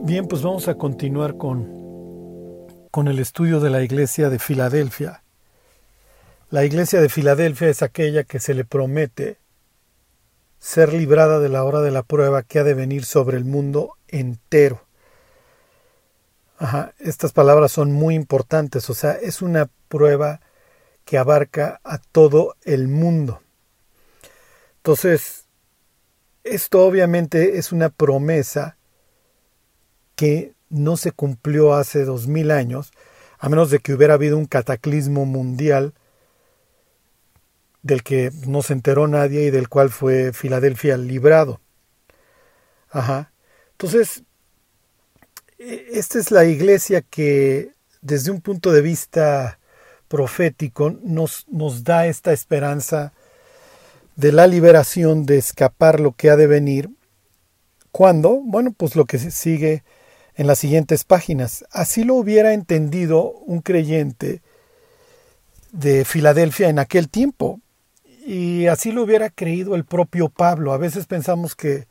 Bien, pues vamos a continuar con, con el estudio de la iglesia de Filadelfia. La iglesia de Filadelfia es aquella que se le promete ser librada de la hora de la prueba que ha de venir sobre el mundo entero. Estas palabras son muy importantes, o sea, es una prueba que abarca a todo el mundo. Entonces, esto obviamente es una promesa que no se cumplió hace dos mil años, a menos de que hubiera habido un cataclismo mundial del que no se enteró nadie y del cual fue Filadelfia librado. Ajá. Entonces, e, esta es la iglesia que desde un punto de vista profético nos, nos da esta esperanza de la liberación, de escapar lo que ha de venir. ¿Cuándo? Bueno, pues lo que sigue en las siguientes páginas. Así lo hubiera entendido un creyente de Filadelfia en aquel tiempo. Y así lo hubiera creído el propio Pablo. A veces pensamos que,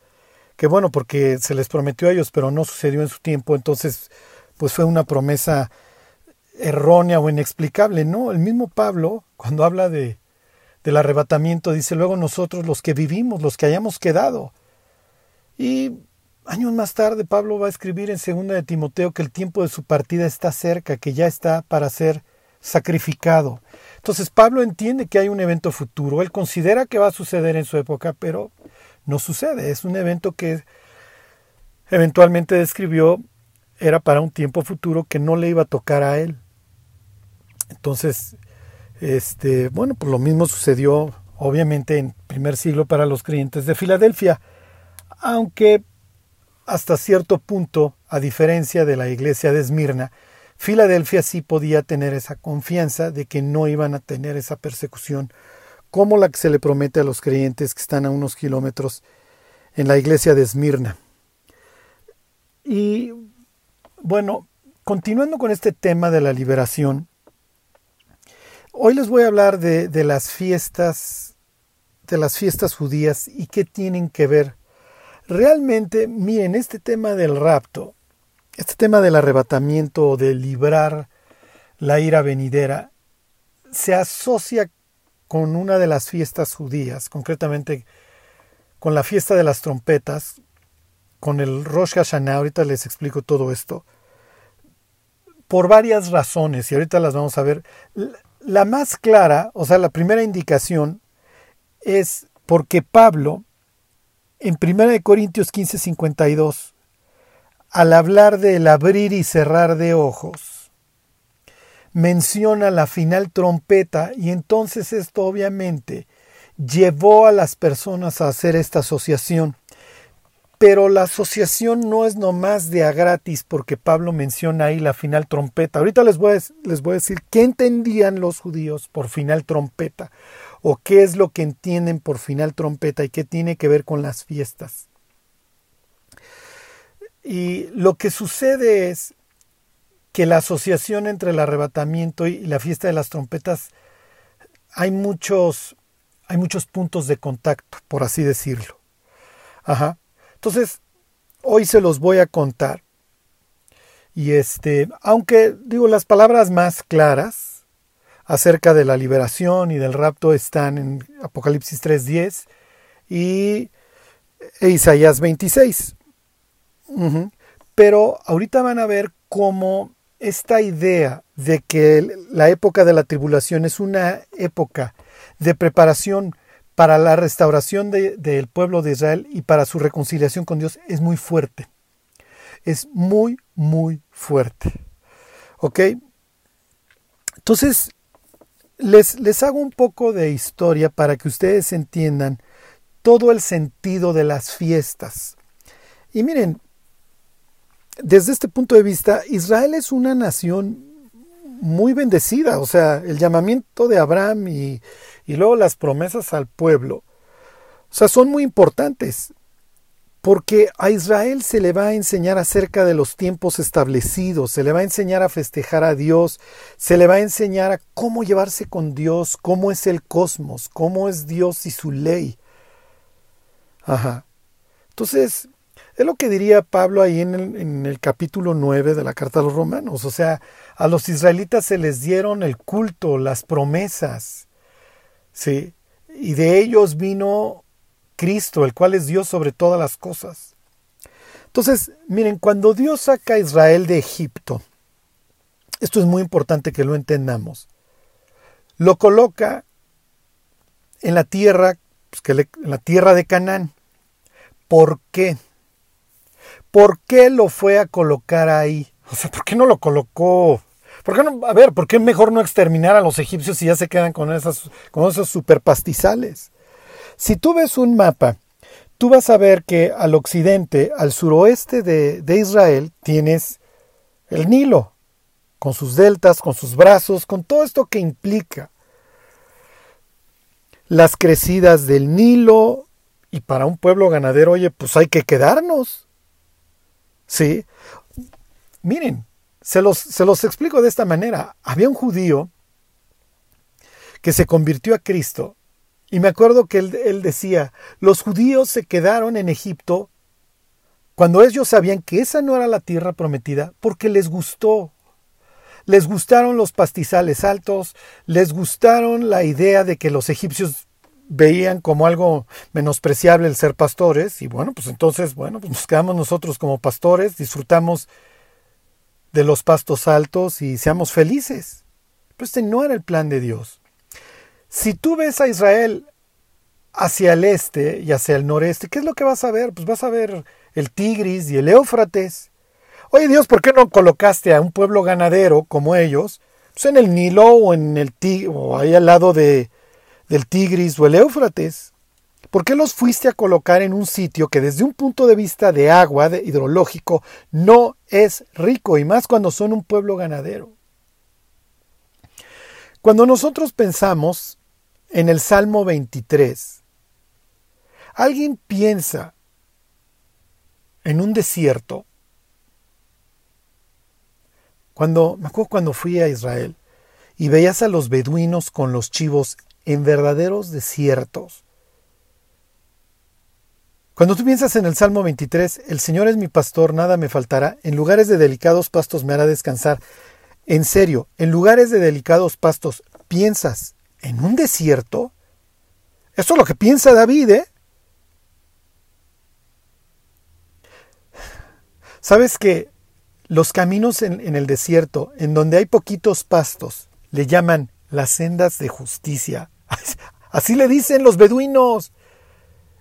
que bueno, porque se les prometió a ellos, pero no sucedió en su tiempo, entonces pues fue una promesa errónea o inexplicable. No, el mismo Pablo, cuando habla de, del arrebatamiento, dice luego nosotros los que vivimos, los que hayamos quedado. Y Años más tarde, Pablo va a escribir en segunda de Timoteo que el tiempo de su partida está cerca, que ya está para ser sacrificado. Entonces Pablo entiende que hay un evento futuro, él considera que va a suceder en su época, pero no sucede, es un evento que eventualmente describió era para un tiempo futuro que no le iba a tocar a él. Entonces, este, bueno, pues lo mismo sucedió obviamente en primer siglo para los creyentes de Filadelfia, aunque hasta cierto punto, a diferencia de la iglesia de Esmirna, Filadelfia sí podía tener esa confianza de que no iban a tener esa persecución como la que se le promete a los creyentes que están a unos kilómetros en la iglesia de Esmirna. Y bueno, continuando con este tema de la liberación, hoy les voy a hablar de, de las fiestas, de las fiestas judías y qué tienen que ver Realmente, miren, este tema del rapto, este tema del arrebatamiento o de librar la ira venidera, se asocia con una de las fiestas judías, concretamente con la fiesta de las trompetas, con el Rosh Hashanah, ahorita les explico todo esto, por varias razones, y ahorita las vamos a ver. La más clara, o sea, la primera indicación, es porque Pablo en 1 Corintios 15, 52, al hablar del abrir y cerrar de ojos, menciona la final trompeta y entonces esto obviamente llevó a las personas a hacer esta asociación. Pero la asociación no es nomás de a gratis porque Pablo menciona ahí la final trompeta. Ahorita les voy a, les voy a decir qué entendían los judíos por final trompeta o qué es lo que entienden por final trompeta y qué tiene que ver con las fiestas. Y lo que sucede es que la asociación entre el arrebatamiento y la fiesta de las trompetas hay muchos hay muchos puntos de contacto, por así decirlo. Ajá. Entonces, hoy se los voy a contar. Y este, aunque digo las palabras más claras acerca de la liberación y del rapto están en Apocalipsis 3.10 y Isaías 26. Pero ahorita van a ver cómo esta idea de que la época de la tribulación es una época de preparación para la restauración del pueblo de Israel y para su reconciliación con Dios es muy fuerte. Es muy, muy fuerte. ¿Ok? Entonces, les, les hago un poco de historia para que ustedes entiendan todo el sentido de las fiestas. Y miren, desde este punto de vista, Israel es una nación muy bendecida, o sea, el llamamiento de Abraham y, y luego las promesas al pueblo, o sea, son muy importantes porque a Israel se le va a enseñar acerca de los tiempos establecidos, se le va a enseñar a festejar a Dios, se le va a enseñar a cómo llevarse con Dios, cómo es el cosmos, cómo es Dios y su ley. Ajá. Entonces, Es lo que diría Pablo ahí en el, capítulo 9 de la carta a los romanos. O sea, a los israelitas se les dieron el culto, las promesas. ¿sí? Y de ellos vino Cristo, el cual es Dios sobre todas las cosas. Entonces, miren, cuando Dios saca a Israel de Egipto, esto es muy importante que lo entendamos, lo coloca en la tierra, pues en la tierra de Canaán. ¿Por qué? ¿Por qué lo fue a colocar ahí? O sea, ¿por qué no lo colocó? ¿Por qué no? A ver, ¿por qué mejor no exterminar a los egipcios si ya se quedan con esas, con esos superpastizales? Si tú ves un mapa, tú vas a ver que al occidente, al suroeste de, Israel, tienes el Nilo, con sus deltas, con sus brazos, con todo esto que implica. Las crecidas del Nilo, y para un pueblo ganadero, oye, pues hay que quedarnos. ¿Sí? Miren, se los, se los explico de esta manera. Había un judío que se convirtió a Cristo y me acuerdo que él, decía, los judíos se quedaron en Egipto cuando ellos sabían que esa no era la tierra prometida porque les gustó. Les gustaron los pastizales altos, les gustaron la idea de que los egipcios veían como algo menospreciable el ser pastores y bueno, pues entonces, bueno, pues nos quedamos nosotros como pastores, disfrutamos de los pastos altos y seamos felices. Pero este no era el plan de Dios. Si tú ves a Israel hacia el este y hacia el noreste, ¿qué es lo que vas a ver? Pues vas a ver el Tigris y el Éufrates. Oye Dios, ¿por qué no colocaste a un pueblo ganadero como ellos? Pues en el Nilo o en el o ahí al lado de, del Tigris o el Éufrates. ¿Por qué los fuiste a colocar en un sitio que desde un punto de vista de agua, de hidrológico, no es rico y más cuando son un pueblo ganadero? Cuando nosotros pensamos en el Salmo 23, alguien piensa en un desierto. Cuando me acuerdo cuando fui a Israel y veías a los beduinos con los chivos en verdaderos desiertos. Cuando tú piensas en el Salmo 23, el Señor es mi pastor, nada me faltará, en lugares de delicados pastos me hará descansar. En serio, en lugares de delicados pastos, ¿piensas en un desierto? Esto es lo que piensa David, ¿eh? ¿Sabes que los caminos en, en, el desierto, en donde hay poquitos pastos, le llaman las sendas de justicia? Así le dicen los beduinos.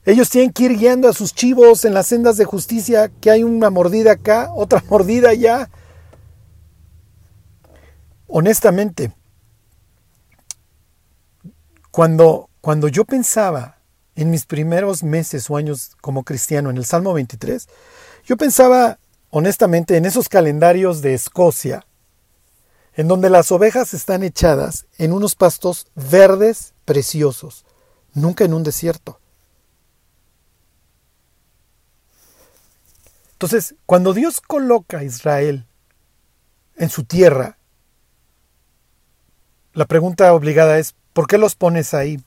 Ellos tienen que ir guiando a sus chivos en las sendas de justicia, que hay una mordida acá, otra mordida allá. Honestamente, cuando, cuando yo pensaba en mis primeros meses o años como cristiano en el Salmo 23, yo pensaba honestamente en esos calendarios de Escocia, en donde las ovejas están echadas en unos pastos verdes preciosos, nunca en un desierto. Entonces, cuando Dios coloca a Israel en su tierra, la pregunta obligada es, ¿por qué los pones ahí?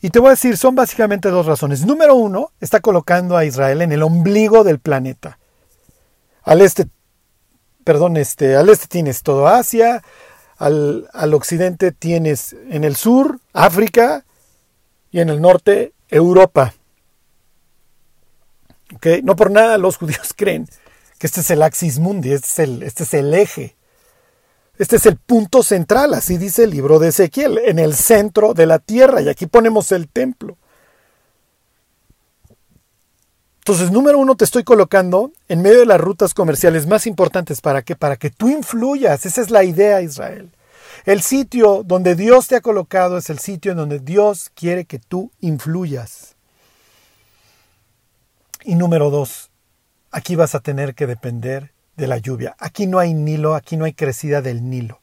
Y te voy a decir, son básicamente dos razones. Número uno, está colocando a Israel en el ombligo del planeta. Al este perdón, este, al este tienes todo Asia, al, al occidente tienes en el sur África y en el norte Europa. ¿Okay? No por nada los judíos creen que este es el axis mundi, este es el, este es el eje. Este es el punto central, así dice el libro de Ezequiel, en el centro de la tierra. Y aquí ponemos el templo. Entonces, número uno, te estoy colocando en medio de las rutas comerciales más importantes. ¿Para qué? Para que tú influyas. Esa es la idea, Israel. El sitio donde Dios te ha colocado es el sitio en donde Dios quiere que tú influyas. Y número dos, aquí vas a tener que depender de la lluvia. Aquí no hay Nilo, aquí no hay crecida del Nilo.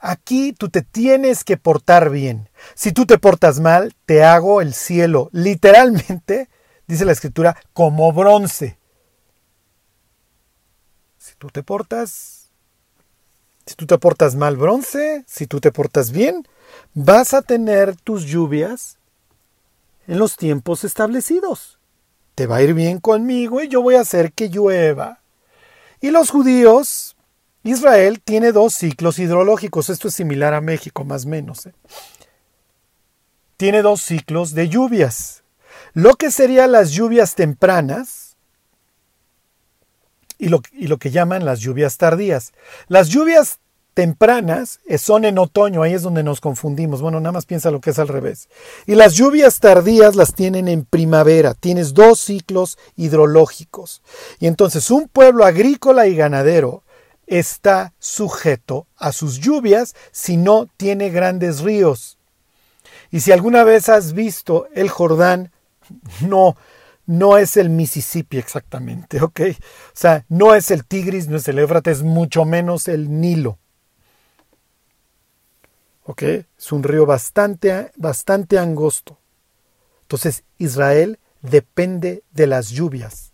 Aquí tú te tienes que portar bien. Si tú te portas mal, te hago el cielo. Literalmente dice la escritura, como bronce. Si tú te portas, si tú te portas mal bronce, si tú te portas bien, vas a tener tus lluvias en los tiempos establecidos. te va a ir bien conmigo y yo voy a hacer que llueva. Y los judíos, Israel tiene dos ciclos hidrológicos, esto es similar a México más o menos. ¿eh? Tiene dos ciclos de lluvias. Lo que serían las lluvias tempranas y lo, y lo que llaman las lluvias tardías. Las lluvias tempranas son en otoño, ahí es donde nos confundimos. Bueno, nada más piensa lo que es al revés. Y las lluvias tardías las tienen en primavera. Tienes dos ciclos hidrológicos. Y entonces un pueblo agrícola y ganadero está sujeto a sus lluvias si no tiene grandes ríos. Y si alguna vez has visto el Jordán, no, no es el Mississippi exactamente, ¿ok? O sea, no es el Tigris, no es el Éufrates, mucho menos el Nilo. Es un río bastante, bastante angosto. Entonces Israel depende de las lluvias.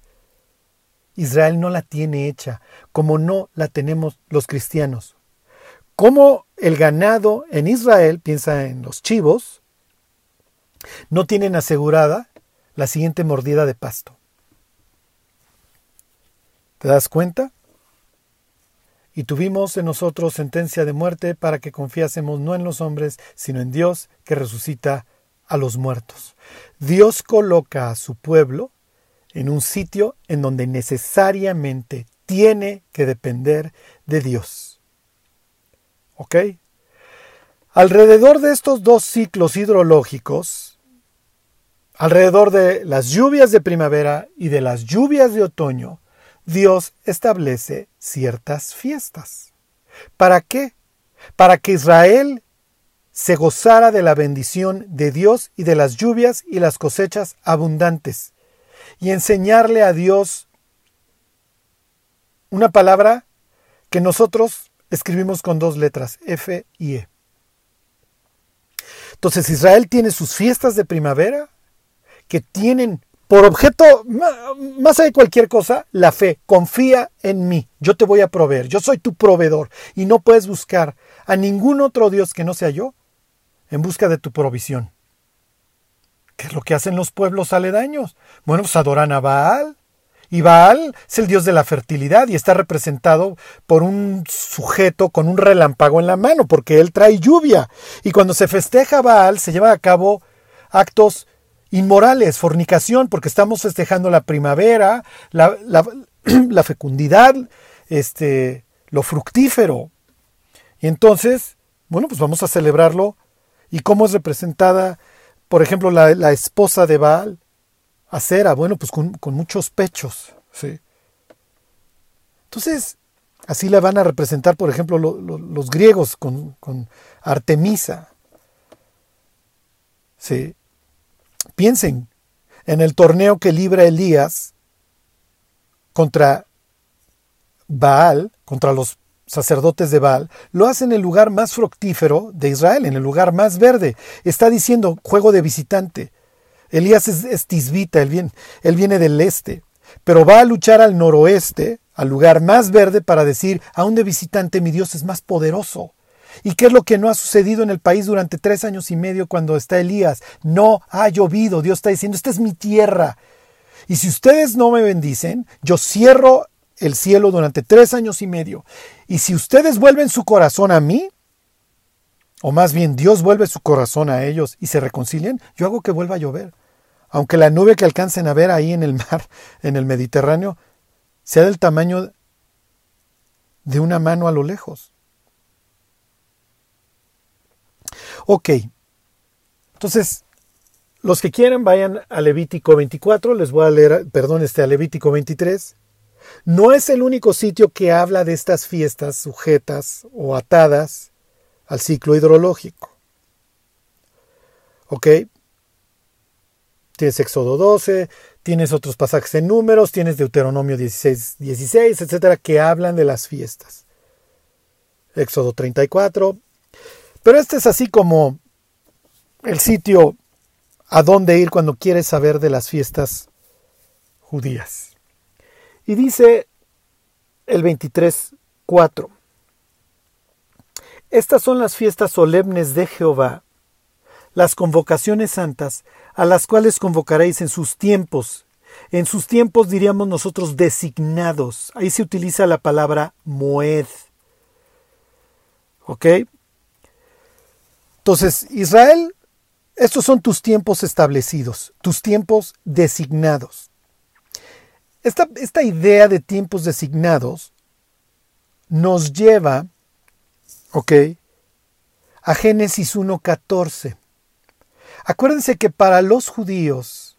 Israel no la tiene hecha, como no la tenemos los cristianos. Como el ganado en Israel, piensa en los chivos, no tienen asegurada la siguiente mordida de pasto. ¿Te das cuenta? Y tuvimos en nosotros sentencia de muerte para que confiásemos no en los hombres, sino en Dios que resucita a los muertos. Dios coloca a su pueblo en un sitio en donde necesariamente tiene que depender de Dios. ¿Ok? Alrededor de estos dos ciclos hidrológicos, alrededor de las lluvias de primavera y de las lluvias de otoño, Dios establece ciertas fiestas. ¿Para qué? Para que Israel se gozara de la bendición de Dios y de las lluvias y las cosechas abundantes, y enseñarle a Dios una palabra que nosotros escribimos con dos letras, F y E. Entonces Israel tiene sus fiestas de primavera que tienen por objeto, más allá de cualquier cosa, la fe. Confía en mí. Yo te voy a proveer. Yo soy tu proveedor. Y no puedes buscar a ningún otro Dios que no sea yo en busca de tu provisión. ¿Qué es lo que hacen los pueblos aledaños? Bueno, pues adoran a Baal. Y Baal es el dios de la fertilidad y está representado por un sujeto con un relámpago en la mano, porque él trae lluvia. Y cuando se festeja Baal, se llevan a cabo actos inmorales, fornicación, porque estamos festejando la primavera, la, fecundidad, este, lo fructífero. Y entonces, bueno, pues vamos a celebrarlo. ¿Y cómo es representada, por ejemplo, la, esposa de Baal? Acera, bueno, pues con, muchos pechos. ¿sí? Entonces, así la van a representar, por ejemplo, los griegos con, con Artemisa. ¿sí? Piensen en el torneo que libra Elías contra Baal, contra los sacerdotes de Baal, lo hace en el lugar más fructífero de Israel, en el lugar más verde. Está diciendo juego de visitante. Elías es, tisbita, él viene, él viene del este, pero va a luchar al noroeste, al lugar más verde, para decir, aún de visitante mi Dios es más poderoso. ¿Y qué es lo que no ha sucedido en el país durante tres años y medio cuando está Elías? No ha llovido. Dios está diciendo, esta es mi tierra. Y si ustedes no me bendicen, yo cierro el cielo durante tres años y medio. Y si ustedes vuelven su corazón a mí, o más bien Dios vuelve su corazón a ellos y se reconcilian, yo hago que vuelva a llover. Aunque la nube que alcancen a ver ahí en el mar, en el Mediterráneo, sea del tamaño de una mano a lo lejos. Ok. Entonces, los que quieran vayan a Levítico 24, les voy a leer, perdón, este a Levítico 23. No es el único sitio que habla de estas fiestas sujetas o atadas al ciclo hidrológico. ¿Ok? Tienes Éxodo 12, tienes otros pasajes en números, tienes Deuteronomio 16, 16, etcétera, que hablan de las fiestas. Éxodo 34, pero este es así como el sitio a dónde ir cuando quieres saber de las fiestas judías. Y dice el 23.4. Estas son las fiestas solemnes de Jehová, las convocaciones santas, a las cuales convocaréis en sus tiempos, En sus tiempos diríamos nosotros designados. Ahí se utiliza la palabra moed. ¿Ok? Entonces, Israel, estos son tus tiempos establecidos, tus tiempos designados. Esta, esta idea de tiempos designados nos lleva, ¿ok? A Génesis 1.14. Acuérdense que para los judíos,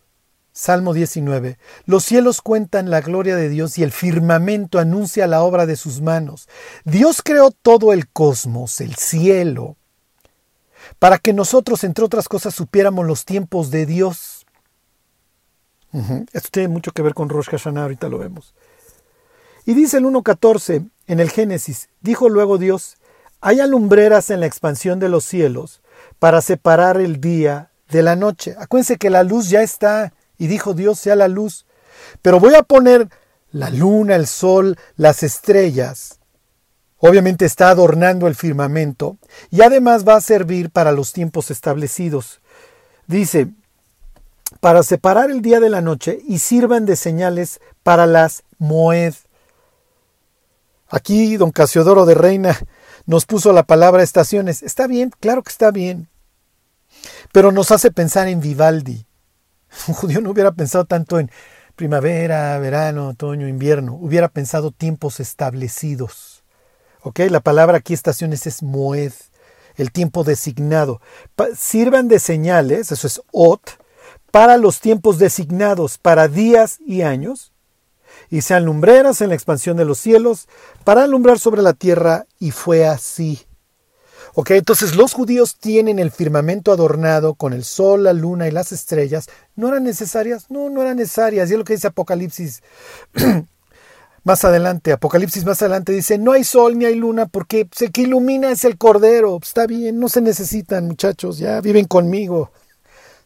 Salmo 19, los cielos cuentan la gloria de Dios y el firmamento anuncia la obra de sus manos. Dios creó todo el cosmos, el cielo, para que nosotros, entre otras cosas, supiéramos los tiempos de Dios. Esto tiene mucho que ver con Rosh Hashanah, ahorita lo vemos. Y dice el 1.14 en el Génesis, dijo luego Dios, hay alumbreras en la expansión de los cielos para separar el día de la noche. Acuérdense que la luz ya está y dijo Dios sea la luz. Pero voy a poner la luna, el sol, las estrellas. Obviamente está adornando el firmamento y además va a servir para los tiempos establecidos. Dice, para separar el día de la noche y sirvan de señales para las moed. Aquí don Casiodoro de Reina nos puso la palabra estaciones. Está bien, claro que está bien pero nos hace pensar en Vivaldi. Un judío no hubiera pensado tanto en primavera, verano, otoño, invierno, hubiera pensado tiempos establecidos. La palabra aquí estaciones es moed, el tiempo designado. sirvan de señales, eso es ot, para los tiempos designados, para días y años, y sean lumbreras en la expansión de los cielos, para alumbrar sobre la tierra, y fue así. Ok, entonces los judíos tienen el firmamento adornado con el sol, la luna y las estrellas. ¿No eran necesarias? No, no eran necesarias. Y es lo que dice Apocalipsis más adelante. Apocalipsis más adelante dice, no hay sol ni hay luna porque el que ilumina es el Cordero. Está bien, no se necesitan muchachos, ya viven conmigo.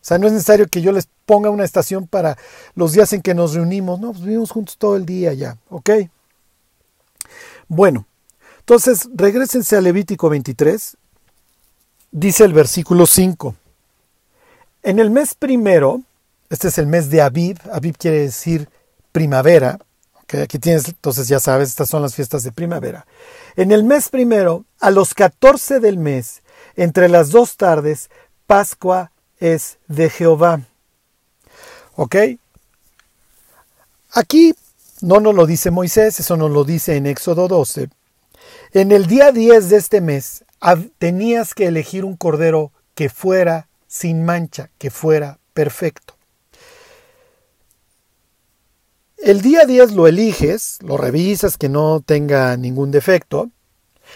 O sea, no es necesario que yo les ponga una estación para los días en que nos reunimos. No, pues vivimos juntos todo el día ya, ¿ok? Bueno, entonces regresense a Levítico 23 dice el versículo 5. En el mes primero, este es el mes de Aviv, Aviv quiere decir primavera, okay, aquí tienes, entonces ya sabes, estas son las fiestas de primavera. En el mes primero, a los 14 del mes, entre las dos tardes, Pascua es de Jehová. ¿Ok? Aquí no nos lo dice Moisés, eso nos lo dice en Éxodo 12. En el día 10 de este mes, tenías que elegir un cordero que fuera sin mancha, que fuera perfecto. El día 10 lo eliges, lo revisas que no tenga ningún defecto,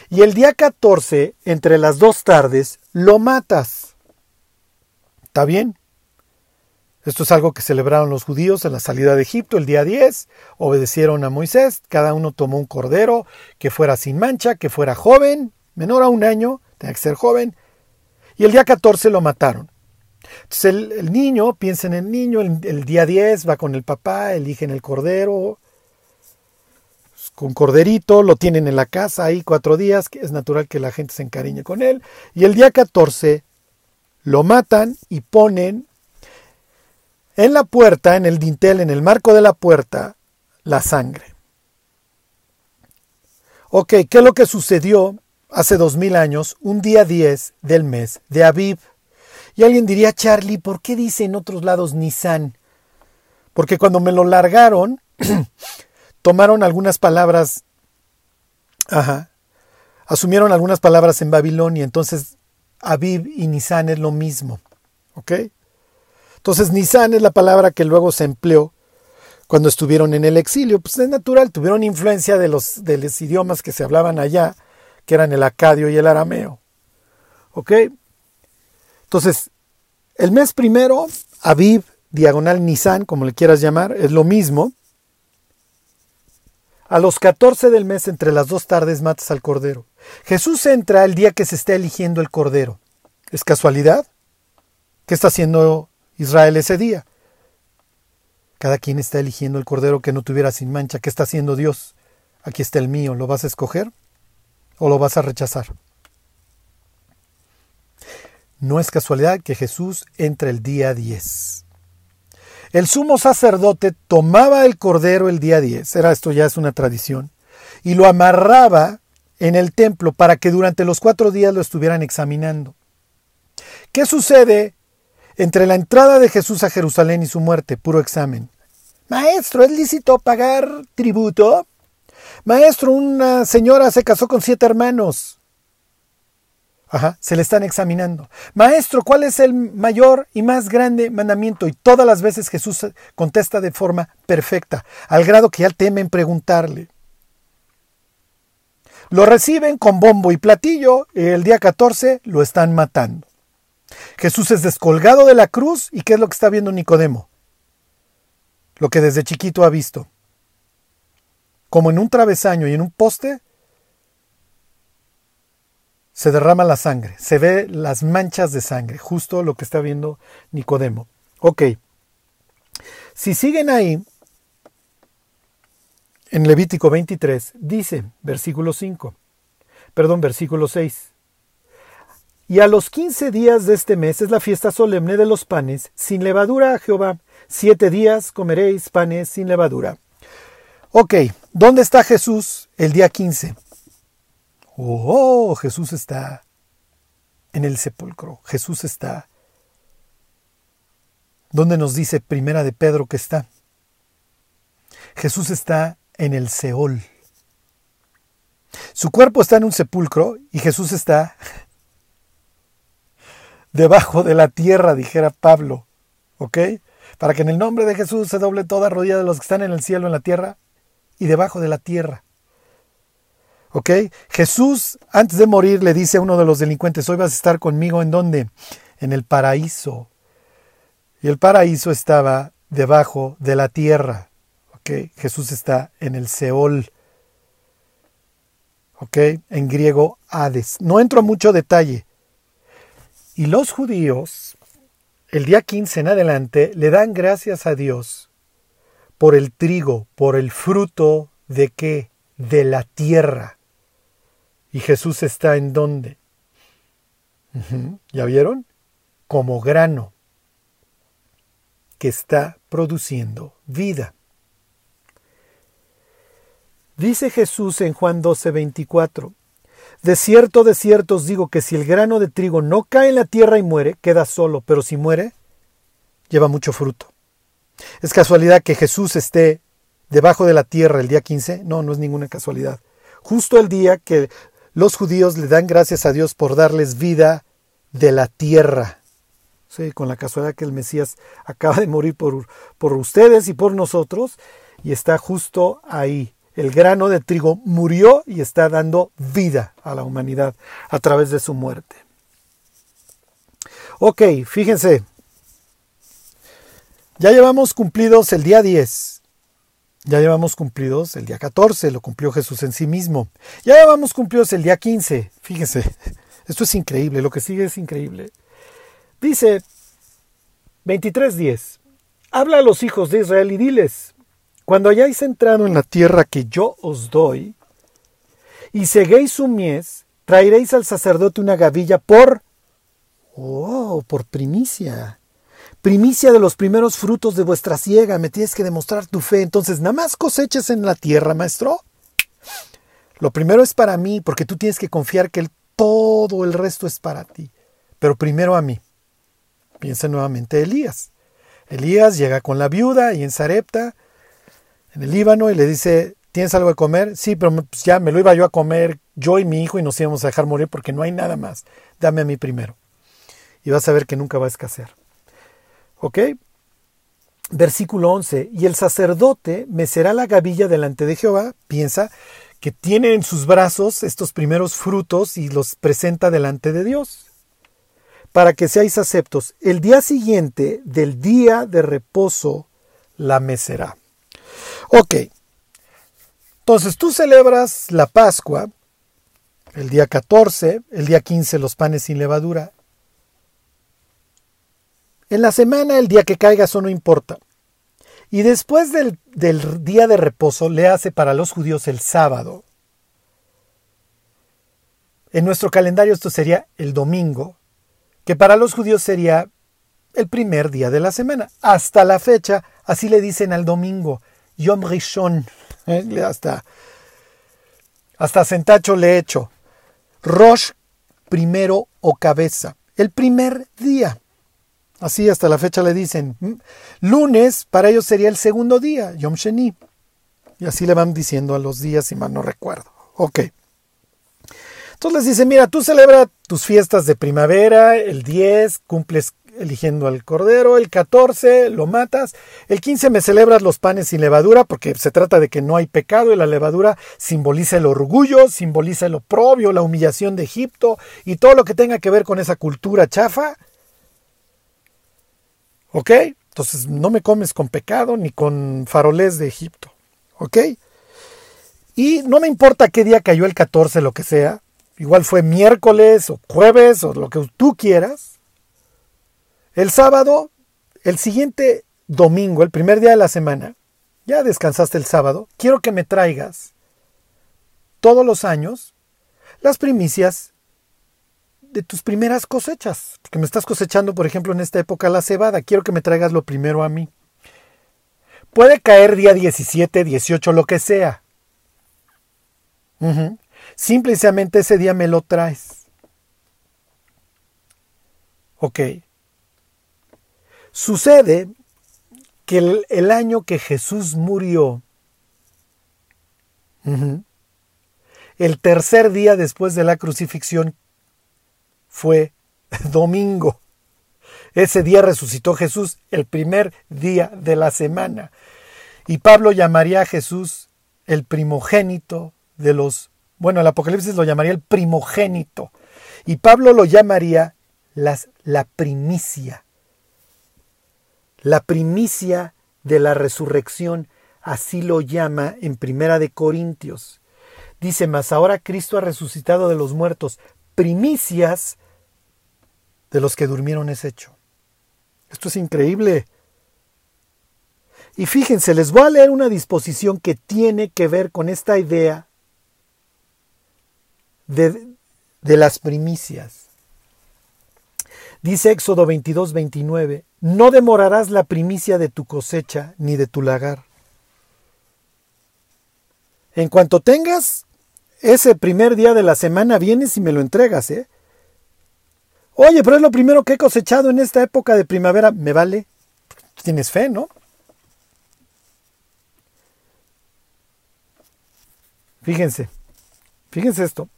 y el día 14, entre las dos tardes, lo matas. ¿Está bien? Esto es algo que celebraron los judíos en la salida de Egipto el día 10, obedecieron a Moisés, cada uno tomó un cordero que fuera sin mancha, que fuera joven, menor a un año, tenía que ser joven, y el día 14 lo mataron. Entonces el, niño, piensa en el niño, el, día 10 va con el papá, eligen el cordero, con corderito, lo tienen en la casa ahí cuatro días, es natural que la gente se encariñe con él, y el día 14 lo matan y ponen en la puerta, en el dintel, en el marco de la puerta, la sangre. Ok, ¿qué es lo que sucedió hace dos mil años, un día 10 del mes de Aviv. Y alguien diría, Charlie, ¿por qué dice en otros lados Nisan? Porque cuando me lo largaron, tomaron algunas palabras, ajá, asumieron algunas palabras en Babilonia, entonces Aviv y Nisan es lo mismo, ¿ok? Entonces Nisan es la palabra que luego se empleó cuando estuvieron en el exilio, pues es natural, tuvieron influencia de los, de los idiomas que se hablaban allá, que eran el acadio y el arameo. ¿Ok? Entonces, el mes primero, Aviv, diagonal Nisan, como le quieras llamar, es lo mismo. A los 14 del mes, entre las dos tardes, matas al cordero. Jesús entra el día que se está eligiendo el cordero. ¿Es casualidad? ¿Qué está haciendo Israel ese día? Cada quien está eligiendo el cordero que no tuviera sin mancha. ¿Qué está haciendo Dios? Aquí está el mío. ¿Lo vas a escoger? o lo vas a rechazar. No es casualidad que Jesús entre el día 10. el sumo sacerdote tomaba el cordero el día 10, era esto ya es una tradición, y lo amarraba en el templo para que durante los cuatro días lo estuvieran examinando. ¿Qué sucede entre la entrada de Jesús a Jerusalén y su muerte? Puro examen. Maestro, ¿es lícito pagar tributo? Maestro, una señora se casó con siete hermanos. Ajá, se le están examinando. Maestro, ¿cuál es el mayor y más grande mandamiento? Y todas las veces Jesús contesta de forma perfecta, al grado que ya temen preguntarle. Lo reciben con bombo y platillo y el día 14 lo están matando. Jesús es descolgado de la cruz y ¿qué es lo que está viendo Nicodemo? Lo que desde chiquito ha visto. Como en un travesaño y en un poste, se derrama la sangre, se ve las manchas de sangre, justo lo que está viendo Nicodemo. Ok, si siguen ahí, en Levítico 23, dice, versículo 5, perdón, versículo 6, y a los quince días de este mes es la fiesta solemne de los panes sin levadura a Jehová. Siete días comeréis panes sin levadura. Ok, ¿dónde está Jesús el día 15? Oh, Jesús está en el sepulcro. Jesús está. ¿Dónde nos dice Primera de Pedro que está? Jesús está en el Seol. Su cuerpo está en un sepulcro y Jesús está debajo de la tierra, dijera Pablo. ¿Ok? Para que en el nombre de Jesús se doble toda rodilla de los que están en el cielo, en la tierra y debajo de la tierra. Jesús, antes de morir, le dice a uno de los delincuentes, hoy vas a estar conmigo en dónde? En el paraíso. Y el paraíso estaba debajo de la tierra. ¿Ok? Jesús está en el Seol. En griego, Hades. No entro a mucho detalle. Y los judíos, el día 15 en adelante, le dan gracias a Dios por el trigo, por el fruto de qué? De la tierra. ¿Y Jesús está en dónde? ¿Ya vieron? Como grano que está produciendo vida. Dice Jesús en Juan 12, 24, De cierto, de cierto os digo que si el grano de trigo no cae en la tierra y muere, queda solo, pero si muere, lleva mucho fruto. ¿Es casualidad que Jesús esté debajo de la tierra el día 15? No, no es ninguna casualidad. Justo el día que los judíos le dan gracias a Dios por darles vida de la tierra. Sí, con la casualidad que el Mesías acaba de morir por, por ustedes y por nosotros, y está justo ahí. El grano de trigo murió y está dando vida a la humanidad a través de su muerte. Ok, fíjense. Ya llevamos cumplidos el día 10. Ya llevamos cumplidos el día 14, lo cumplió Jesús en sí mismo. Ya llevamos cumplidos el día 15. Fíjese, esto es increíble, lo que sigue es increíble. Dice 23.10. Habla a los hijos de Israel y diles, cuando hayáis entrado en la tierra que yo os doy, y seguéis su mies, traeréis al sacerdote una gavilla por... Oh, por primicia primicia de los primeros frutos de vuestra siega, me tienes que demostrar tu fe. Entonces, nada más coseches en la tierra, maestro. Lo primero es para mí, porque tú tienes que confiar que todo el resto es para ti. Pero primero a mí. Piensa nuevamente Elías. Elías llega con la viuda y en Sarepta, en el Líbano, y le dice, ¿tienes algo de comer? Sí, pero pues ya me lo iba yo a comer yo y mi hijo y nos íbamos a dejar morir porque no hay nada más. Dame a mí primero. Y vas a ver que nunca va a escasear. ¿Ok? Versículo 11. Y el sacerdote mecerá la gavilla delante de Jehová. Piensa que tiene en sus brazos estos primeros frutos y los presenta delante de Dios. Para que seáis aceptos. El día siguiente del día de reposo la mecerá. Ok. Entonces tú celebras la Pascua el día 14, el día 15 los panes sin levadura, en la semana, el día que caiga, eso no importa. Y después del, del, día de reposo, le hace para los judíos el sábado. En nuestro calendario esto sería el domingo, que para los judíos sería el primer día de la semana. Hasta la fecha, así le dicen al domingo, Yom Rishon. ¿eh? Hasta, hasta Centacho le he hecho. Rosh, primero o cabeza. El primer día. Así hasta la fecha le dicen. Lunes, para ellos sería el segundo día, Yom Sheni. Y así le van diciendo a los días, si mal no recuerdo. Ok. Entonces les dice, mira, tú celebra tus fiestas de primavera, el 10 cumples eligiendo al cordero, el 14 lo matas, el 15 me celebras los panes sin levadura porque se trata de que no hay pecado y la levadura simboliza el orgullo, simboliza el oprobio, la humillación de Egipto y todo lo que tenga que ver con esa cultura chafa. ¿Ok? Entonces no me comes con pecado ni con faroles de Egipto. ¿Ok? Y no me importa qué día cayó el 14, lo que sea, igual fue miércoles o jueves o lo que tú quieras. El sábado, el siguiente domingo, el primer día de la semana, ya descansaste el sábado, quiero que me traigas todos los años las primicias de tus primeras cosechas. Que me estás cosechando, por ejemplo, en esta época la cebada. Quiero que me traigas lo primero a mí. Puede caer día 17, 18, lo que sea. Simplemente ese día me lo traes. Ok. Sucede que el, año que Jesús murió, el tercer día después de la crucifixión fue domingo. Ese día resucitó Jesús, el primer día de la semana. Y Pablo llamaría a Jesús el primogénito de los bueno, el Apocalipsis lo llamaría el primogénito. Y Pablo lo llamaría las, la primicia. La primicia de la resurrección, así lo llama en Primera de Corintios. Dice, mas ahora Cristo ha resucitado de los muertos, primicias de los que durmieron es hecho. Esto es increíble. Y fíjense, les voy a leer una disposición que tiene que ver con esta idea de, las primicias. Dice Éxodo 22, 29, no demorarás la primicia de tu cosecha ni de tu lagar. En cuanto tengas ese primer día de la semana, vienes y me lo entregas, ¿eh? Oye, pero es lo primero que he cosechado en esta época de primavera. Me vale. Tienes fe, ¿no? Fíjense, fíjense esto.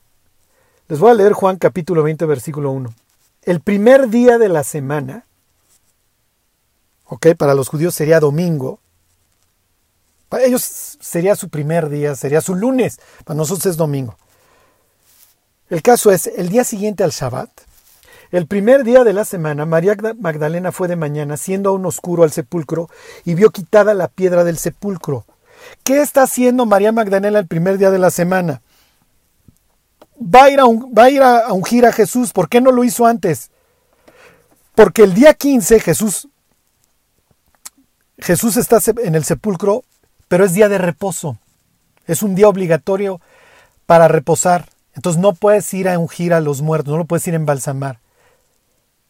Les voy a leer Juan capítulo 20, versículo 1. El primer día de la semana, ok, para los judíos sería domingo, para ellos sería su primer día, sería su lunes, para nosotros es domingo. El caso es, el día siguiente al Shabbat, el primer día de la semana, María Magdalena fue de mañana, siendo aún oscuro al sepulcro, y vio quitada la piedra del sepulcro. ¿Qué está haciendo María Magdalena el primer día de la semana? va a ir a, va a, ir a, ungir a Jesús. ¿Por qué no lo hizo antes? Porque el día 15 Jesús, Jesús está en el sepulcro, pero es día de reposo. Es un día obligatorio para reposar. Entonces no puedes ir a ungir a los muertos, no lo puedes ir a embalsamar.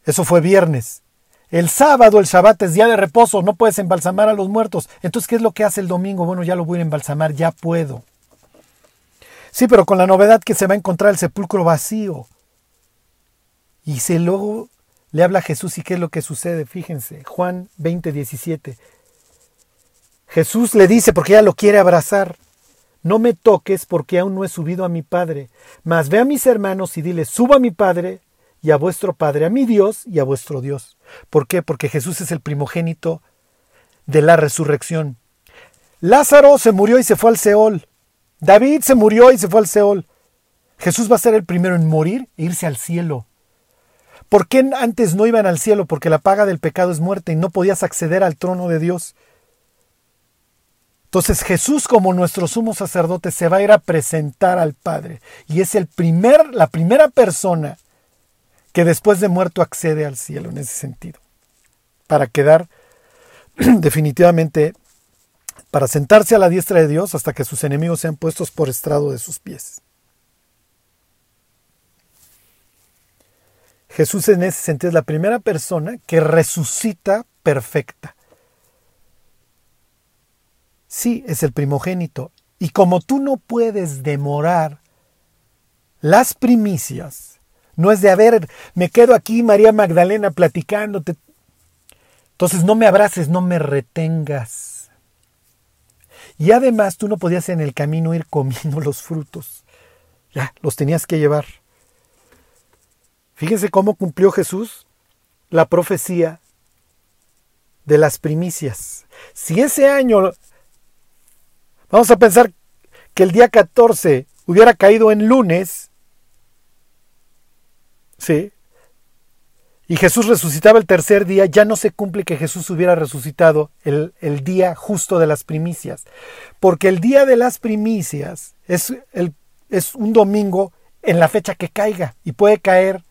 Eso fue viernes. El sábado, el Shabbat es día de reposo, no puedes embalsamar a los muertos. Entonces, ¿qué es lo que hace el domingo? Bueno, ya lo voy a embalsamar, ya puedo. Sí, pero con la novedad que se va a encontrar el sepulcro vacío. Y se luego le habla a Jesús y qué es lo que sucede, fíjense, Juan 20, 17. Jesús le dice, porque ella lo quiere abrazar, no me toques porque aún no he subido a mi Padre, mas ve a mis hermanos y dile, suba a mi Padre y a vuestro Padre, a mi Dios y a vuestro Dios. ¿Por qué? Porque Jesús es el primogénito de la resurrección. Lázaro se murió y se fue al Seol. David se murió y se fue al Seol. Jesús va a ser el primero en morir e irse al cielo. ¿Por qué antes no iban al cielo? Porque la paga del pecado es muerte y no podías acceder al trono de Dios. Entonces Jesús como nuestro sumo sacerdote se va a ir a presentar al Padre y es el primer, la primera persona que después de muerto accede al cielo en ese sentido, para quedar definitivamente para sentarse a la diestra de Dios hasta que sus enemigos sean puestos por estrado de sus pies. Jesús en ese sentido es la primera persona que resucita perfecta. Sí, es el primogénito. Y como tú no puedes demorar las primicias, no es de, haber, me quedo aquí, María Magdalena, platicándote. Entonces no me abraces, no me retengas. Y además tú no podías en el camino ir comiendo los frutos. Ya, los tenías que llevar. Fíjense cómo cumplió Jesús la profecía de las primicias. Si ese año, vamos a pensar que el día 14 hubiera caído en lunes, ¿sí? Y Jesús resucitaba el tercer día, ya no se cumple que Jesús hubiera resucitado el, el día justo de las primicias. Porque el día de las primicias es, el, es un domingo en la fecha que caiga y puede caer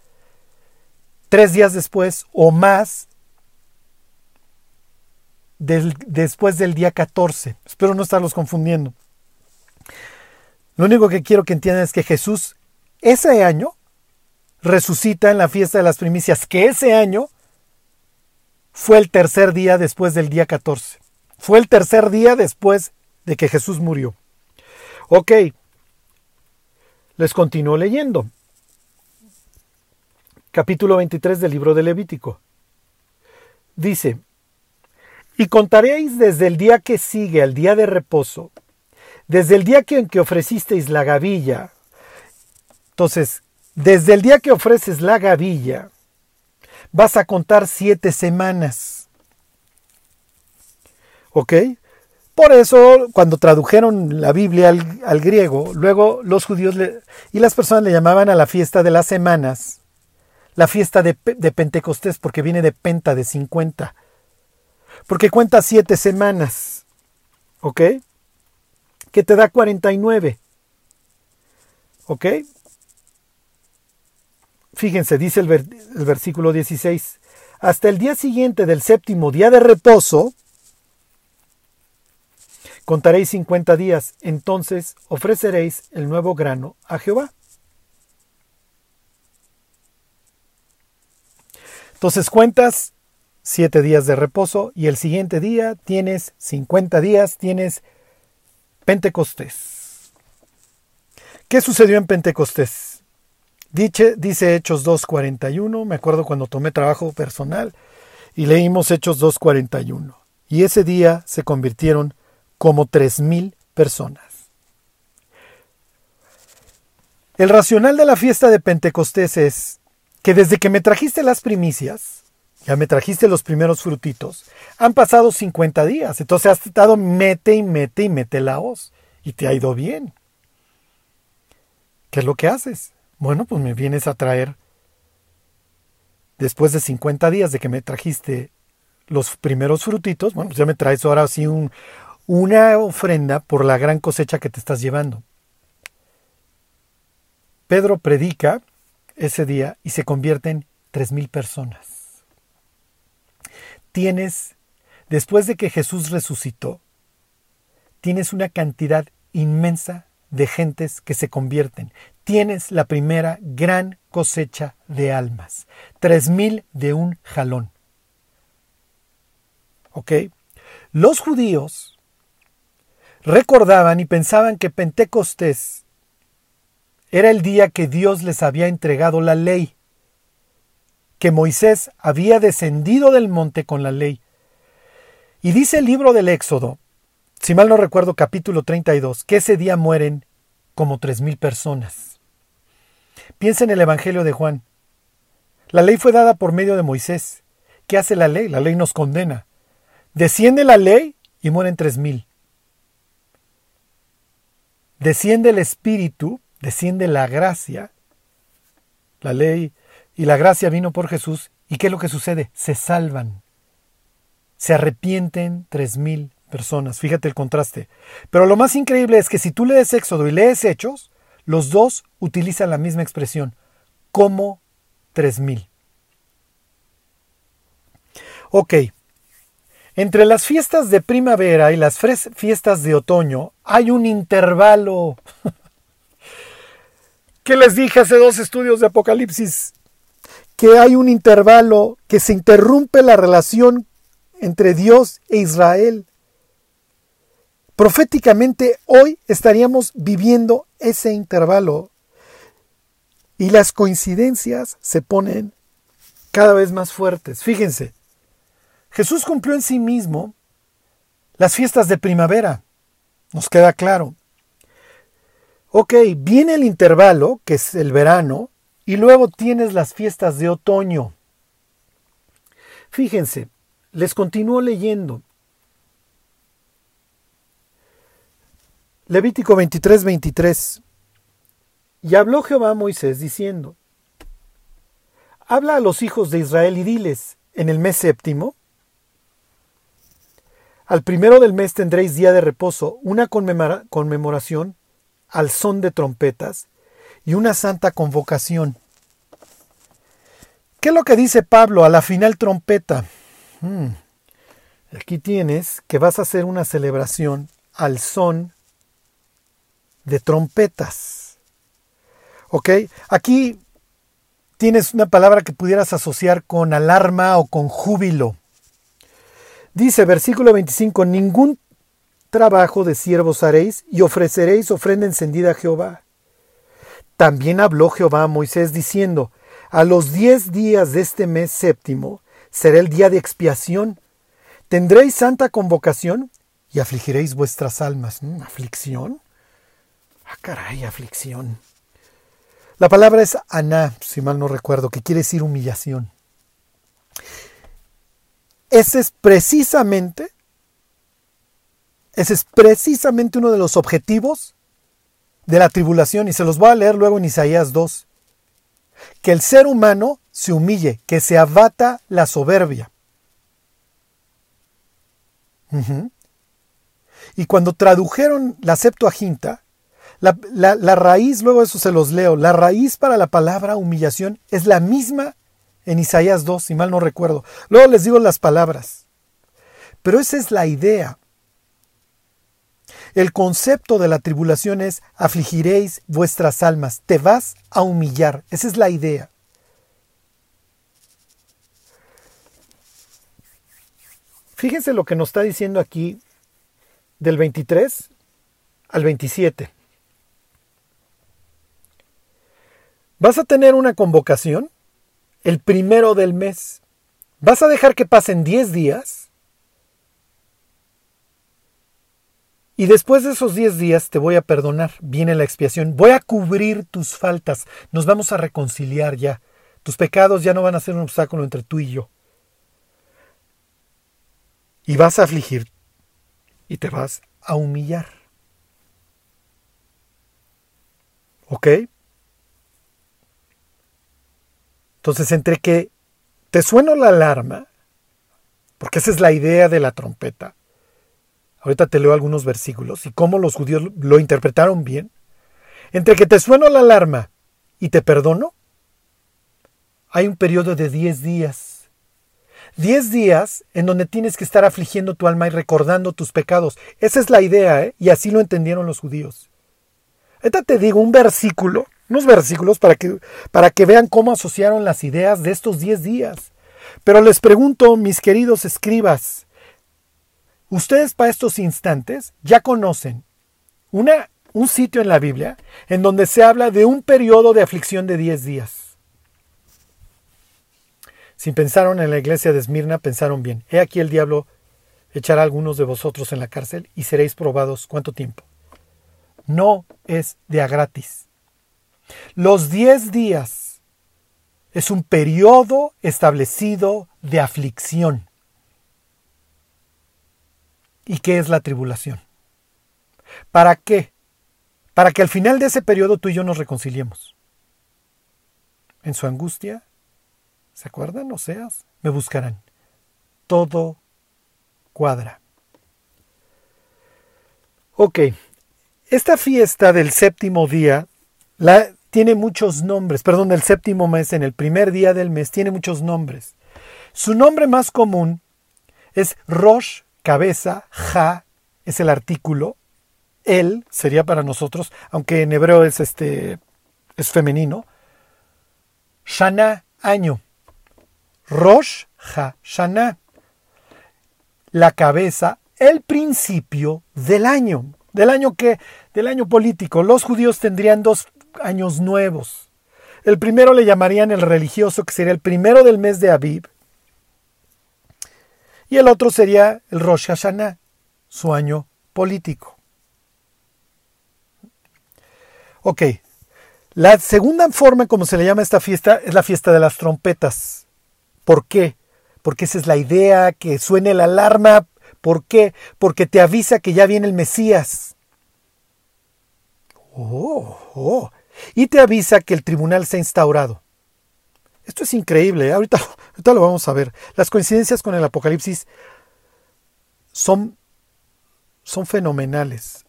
tres días después o más del, después del día 14. Espero no estarlos confundiendo. Lo único que quiero que entiendan es que Jesús ese año resucita en la fiesta de las primicias, que ese año fue el tercer día después del día 14. Fue el tercer día después de que Jesús murió. Ok, les continúo leyendo. Capítulo 23 del libro de Levítico. Dice, y contaréis desde el día que sigue al día de reposo, desde el día que en que ofrecisteis la gavilla. Entonces, desde el día que ofreces la gavilla, vas a contar siete semanas. ¿Ok? Por eso, cuando tradujeron la Biblia al, griego, luego los judíos y las personas le llamaban a la fiesta de las semanas, la fiesta de, de Pentecostés, porque viene de penta, de 50. Porque cuenta siete semanas. ¿Ok? Que te da 49. ¿Ok? Fíjense, dice el, versículo 16, hasta el día siguiente del séptimo día de reposo, contaréis 50 días, entonces ofreceréis el nuevo grano a Jehová. Entonces cuentas siete días de reposo y el siguiente día tienes 50 días, tienes Pentecostés. ¿Qué sucedió en Pentecostés? Dice, dice Hechos 2.41, me acuerdo cuando tomé trabajo personal y leímos Hechos 2.41. Y ese día se convirtieron como 3.000 personas. El racional de la fiesta de Pentecostés es que desde que me trajiste las primicias, ya me trajiste los primeros frutitos, han pasado 50 días, entonces has estado mete y mete y mete la hoz y te ha ido bien. ¿Qué es lo que haces? Bueno, pues me vienes a traer, después de 50 días de que me trajiste los primeros frutitos, bueno, pues ya me traes ahora sí un, una ofrenda por la gran cosecha que te estás llevando. Pedro predica ese día y se convierten tres mil personas. Tienes, después de que Jesús resucitó, tienes una cantidad inmensa de gentes que se convierten tienes la primera gran cosecha de almas. Tres mil de un jalón. ¿Ok? Los judíos recordaban y pensaban que Pentecostés era el día que Dios les había entregado la ley, que Moisés había descendido del monte con la ley. Y dice el libro del Éxodo, si mal no recuerdo capítulo 32, que ese día mueren como tres mil personas. Piensa en el Evangelio de Juan. La ley fue dada por medio de Moisés. ¿Qué hace la ley? La ley nos condena. Desciende la ley y mueren tres mil. Desciende el Espíritu, desciende la gracia. La ley y la gracia vino por Jesús. ¿Y qué es lo que sucede? Se salvan. Se arrepienten tres mil personas. Fíjate el contraste. Pero lo más increíble es que si tú lees Éxodo y lees Hechos, los dos utilizan la misma expresión, como 3000. Ok, entre las fiestas de primavera y las fiestas de otoño hay un intervalo. ¿Qué les dije hace dos estudios de Apocalipsis? que hay un intervalo, que se interrumpe la relación entre Dios e Israel. Proféticamente hoy estaríamos viviendo ese intervalo y las coincidencias se ponen cada vez más fuertes. Fíjense, Jesús cumplió en sí mismo las fiestas de primavera, nos queda claro. Ok, viene el intervalo, que es el verano, y luego tienes las fiestas de otoño. Fíjense, les continúo leyendo. Levítico 23, 23. Y habló Jehová a Moisés diciendo, Habla a los hijos de Israel y diles, en el mes séptimo, al primero del mes tendréis día de reposo, una conmemoración al son de trompetas y una santa convocación. ¿Qué es lo que dice Pablo a la final trompeta? Hmm. Aquí tienes que vas a hacer una celebración al son de trompetas. ¿Ok? Aquí tienes una palabra que pudieras asociar con alarma o con júbilo. Dice versículo 25, ningún trabajo de siervos haréis y ofreceréis ofrenda encendida a Jehová. También habló Jehová a Moisés diciendo, a los diez días de este mes séptimo será el día de expiación. Tendréis santa convocación y afligiréis vuestras almas. ¿Mm, ¿Aflicción? Ah, caray, aflicción. La palabra es aná, si mal no recuerdo, que quiere decir humillación. Ese es precisamente, ese es precisamente uno de los objetivos de la tribulación, y se los voy a leer luego en Isaías 2. Que el ser humano se humille, que se abata la soberbia. Y cuando tradujeron la Septuaginta, la, la, raíz, luego eso se los leo, la raíz para la palabra humillación es la misma en Isaías 2, si mal no recuerdo. Luego les digo las palabras. Pero esa es la idea. El concepto de la tribulación es afligiréis vuestras almas, te vas a humillar. Esa es la idea. Fíjense lo que nos está diciendo aquí del 23 al 27. Vas a tener una convocación el primero del mes. Vas a dejar que pasen 10 días y después de esos 10 días te voy a perdonar. Viene la expiación. Voy a cubrir tus faltas. Nos vamos a reconciliar ya. Tus pecados ya no van a ser un obstáculo entre tú y yo. Y vas a afligir y te vas a humillar. ¿Ok? Entonces, entre que te suena la alarma, porque esa es la idea de la trompeta, ahorita te leo algunos versículos y cómo los judíos lo interpretaron bien, entre que te suena la alarma y te perdono, hay un periodo de 10 días. 10 días en donde tienes que estar afligiendo tu alma y recordando tus pecados. Esa es la idea, ¿eh? y así lo entendieron los judíos. Ahorita te digo un versículo unos versículos para que, para que vean cómo asociaron las ideas de estos diez días. Pero les pregunto, mis queridos escribas, ustedes para estos instantes ya conocen una, un sitio en la Biblia en donde se habla de un periodo de aflicción de diez días. Si pensaron en la iglesia de Esmirna, pensaron bien. He aquí el diablo echará a algunos de vosotros en la cárcel y seréis probados cuánto tiempo. No es de a gratis. Los diez días es un periodo establecido de aflicción. ¿Y qué es la tribulación? ¿Para qué? Para que al final de ese periodo tú y yo nos reconciliemos. En su angustia, ¿se acuerdan? O seas, me buscarán. Todo cuadra. Ok, esta fiesta del séptimo día la, tiene muchos nombres, perdón, el séptimo mes, en el primer día del mes, tiene muchos nombres. Su nombre más común es Rosh, cabeza, Ja, es el artículo, él sería para nosotros, aunque en hebreo es este es femenino. Shana, año. Rosh Hashanah, la cabeza, el principio del año, del año que, del año político. Los judíos tendrían dos años nuevos. El primero le llamarían el religioso, que sería el primero del mes de Aviv, y el otro sería el Rosh Hashanah, su año político. Ok, la segunda forma como se le llama esta fiesta es la fiesta de las trompetas. ¿Por qué? Porque esa es la idea, que suene la alarma. ¿Por qué? Porque te avisa que ya viene el Mesías. Oh, oh. Y te avisa que el tribunal se ha instaurado. Esto es increíble, ¿eh? ahorita, lo vamos a ver. Las coincidencias con el Apocalipsis son, son fenomenales.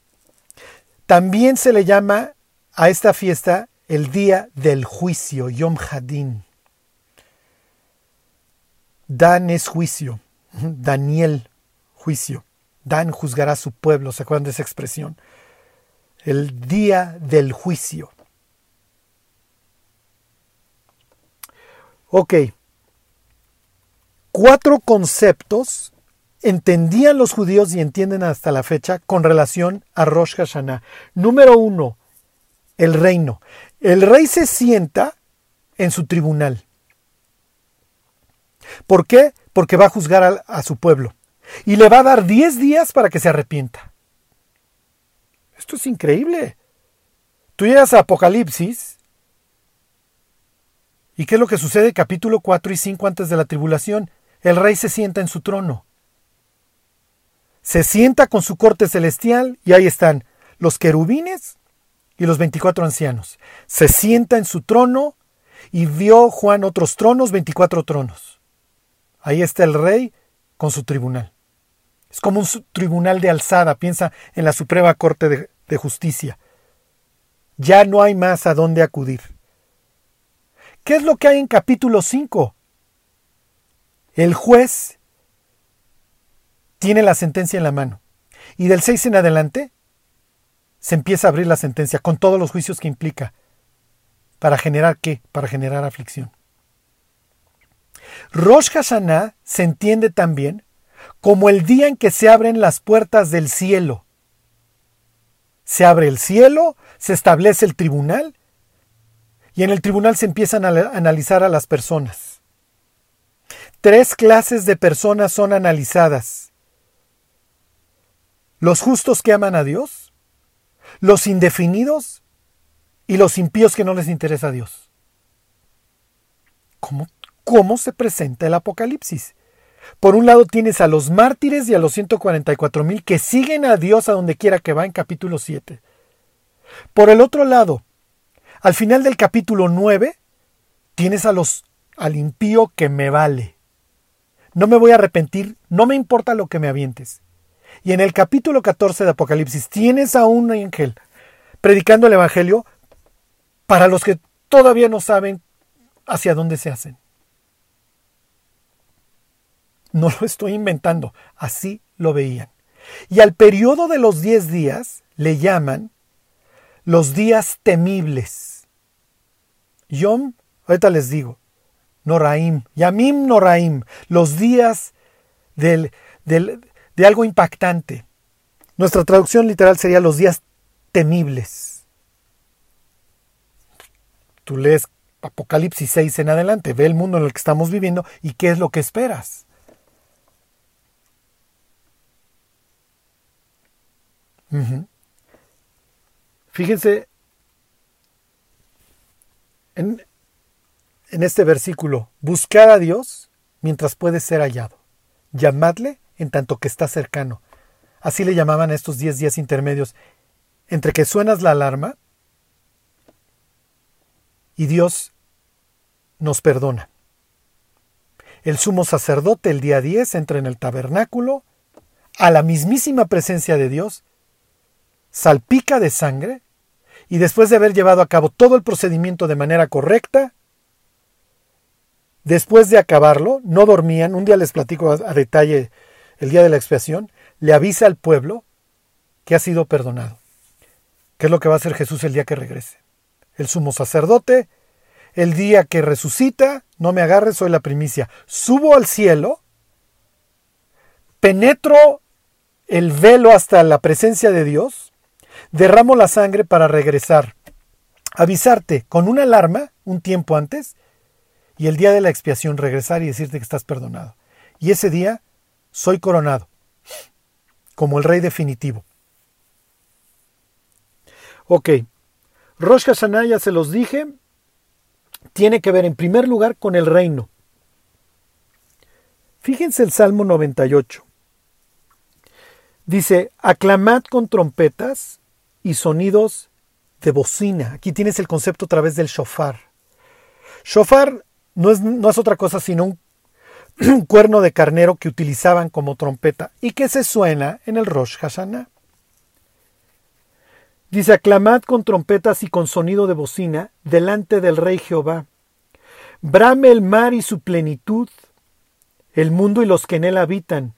También se le llama a esta fiesta el día del juicio, Yom Hadin. Dan es juicio, Daniel juicio. Dan juzgará a su pueblo, ¿se acuerdan de esa expresión? El día del juicio. Ok. Cuatro conceptos entendían los judíos y entienden hasta la fecha con relación a Rosh Hashanah. Número uno, el reino. El rey se sienta en su tribunal. ¿Por qué? Porque va a juzgar a, a su pueblo. Y le va a dar diez días para que se arrepienta. Esto es increíble. Tú llegas a Apocalipsis ¿Y qué es lo que sucede? Capítulo 4 y 5 antes de la tribulación. El rey se sienta en su trono. Se sienta con su corte celestial y ahí están los querubines y los 24 ancianos. Se sienta en su trono y vio Juan otros tronos, 24 tronos. Ahí está el rey con su tribunal. Es como un tribunal de alzada, piensa en la Suprema Corte de, de Justicia. Ya no hay más a dónde acudir. ¿Qué es lo que hay en capítulo 5? El juez tiene la sentencia en la mano. Y del 6 en adelante se empieza a abrir la sentencia con todos los juicios que implica. ¿Para generar qué? Para generar aflicción. Rosh Hashanah se entiende también como el día en que se abren las puertas del cielo. Se abre el cielo, se establece el tribunal y en el tribunal se empiezan a analizar a las personas. Tres clases de personas son analizadas. Los justos que aman a Dios, los indefinidos y los impíos que no les interesa a Dios. ¿Cómo, cómo se presenta el Apocalipsis? Por un lado tienes a los mártires y a los 144 mil que siguen a Dios a donde quiera que va en capítulo 7. Por el otro lado, al final del capítulo 9 tienes a los al impío que me vale. No me voy a arrepentir, no me importa lo que me avientes. Y en el capítulo 14 de Apocalipsis tienes a un ángel predicando el Evangelio para los que todavía no saben hacia dónde se hacen. No lo estoy inventando, así lo veían. Y al periodo de los diez días le llaman los días temibles. Yom, ahorita les digo, Noraim, Yamim Noraim, los días del, de algo impactante. Nuestra traducción literal sería los días temibles. Tú lees Apocalipsis 6 en adelante, ve el mundo en el que estamos viviendo y qué es lo que esperas. Fíjense en, este versículo, buscar a Dios mientras puede ser hallado. Llamadle en tanto que está cercano. Así le llamaban estos diez días intermedios entre que suenas la alarma y Dios nos perdona. El sumo sacerdote el día 10 entra en el tabernáculo a la mismísima presencia de Dios, salpica de sangre y después de haber llevado a cabo todo el procedimiento de manera correcta, después de acabarlo, no dormían, un día les platico a, detalle el día de la expiación, le avisa al pueblo que ha sido perdonado. ¿Qué es lo que va a hacer Jesús el día que regrese? El sumo sacerdote el día que resucita, no me agarres, soy la primicia. Subo al cielo, penetro el velo hasta la presencia de Dios, derramo la sangre para regresar, avisarte con una alarma un tiempo antes y el día de la expiación regresar y decirte que estás perdonado. Y ese día soy coronado como el rey definitivo. Ok, Rosh Hashanah ya se los dije, tiene que ver en primer lugar con el reino. Fíjense el Salmo 98. Dice, aclamad con trompetas y sonidos de bocina. Aquí tienes el concepto a través del shofar. Shofar no es, no es otra cosa sino un, un, cuerno de carnero que utilizaban como trompeta y que se suena en el Rosh Hashanah. Dice, aclamad con trompetas y con sonido de bocina delante del Rey Jehová. Brame el mar y su plenitud, el mundo y los que en él habitan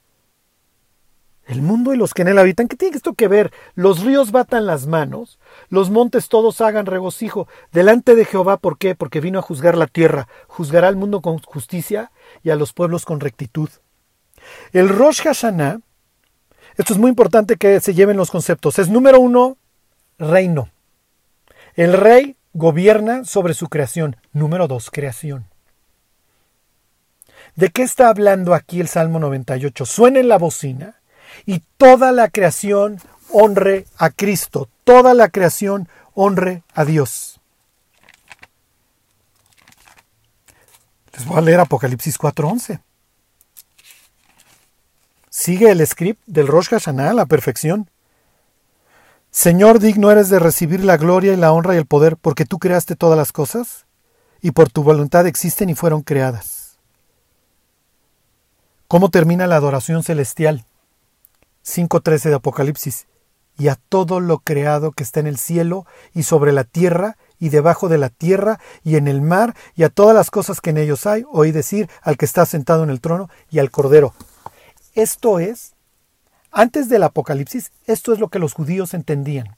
el mundo y los que en él habitan, ¿qué tiene esto que ver? Los ríos batan las manos, los montes todos hagan regocijo delante de Jehová, ¿por qué? Porque vino a juzgar la tierra, juzgará al mundo con justicia y a los pueblos con rectitud. El Rosh Hashanah, esto es muy importante que se lleven los conceptos, es número uno, reino. El rey gobierna sobre su creación. Número dos, creación. ¿De qué está hablando aquí el Salmo 98? Suena en la bocina y toda la creación honre a Cristo, toda la creación honre a Dios. Les voy a leer Apocalipsis 4:11. Sigue el script del Rosh Hashanah a la perfección. Señor, digno eres de recibir la gloria y la honra y el poder, porque tú creaste todas las cosas, y por tu voluntad existen y fueron creadas. ¿Cómo termina la adoración celestial? 5.13 de Apocalipsis, y a todo lo creado que está en el cielo y sobre la tierra y debajo de la tierra y en el mar y a todas las cosas que en ellos hay, oí decir al que está sentado en el trono y al cordero. Esto es, antes del Apocalipsis, esto es lo que los judíos entendían.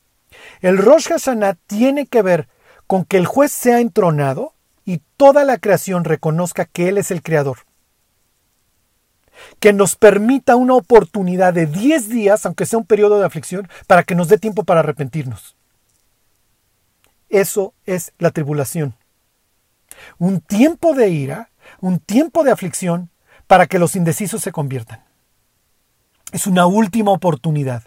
El Rosh Hashanah tiene que ver con que el juez sea entronado y toda la creación reconozca que Él es el creador que nos permita una oportunidad de 10 días, aunque sea un periodo de aflicción, para que nos dé tiempo para arrepentirnos. Eso es la tribulación. Un tiempo de ira, un tiempo de aflicción, para que los indecisos se conviertan. Es una última oportunidad.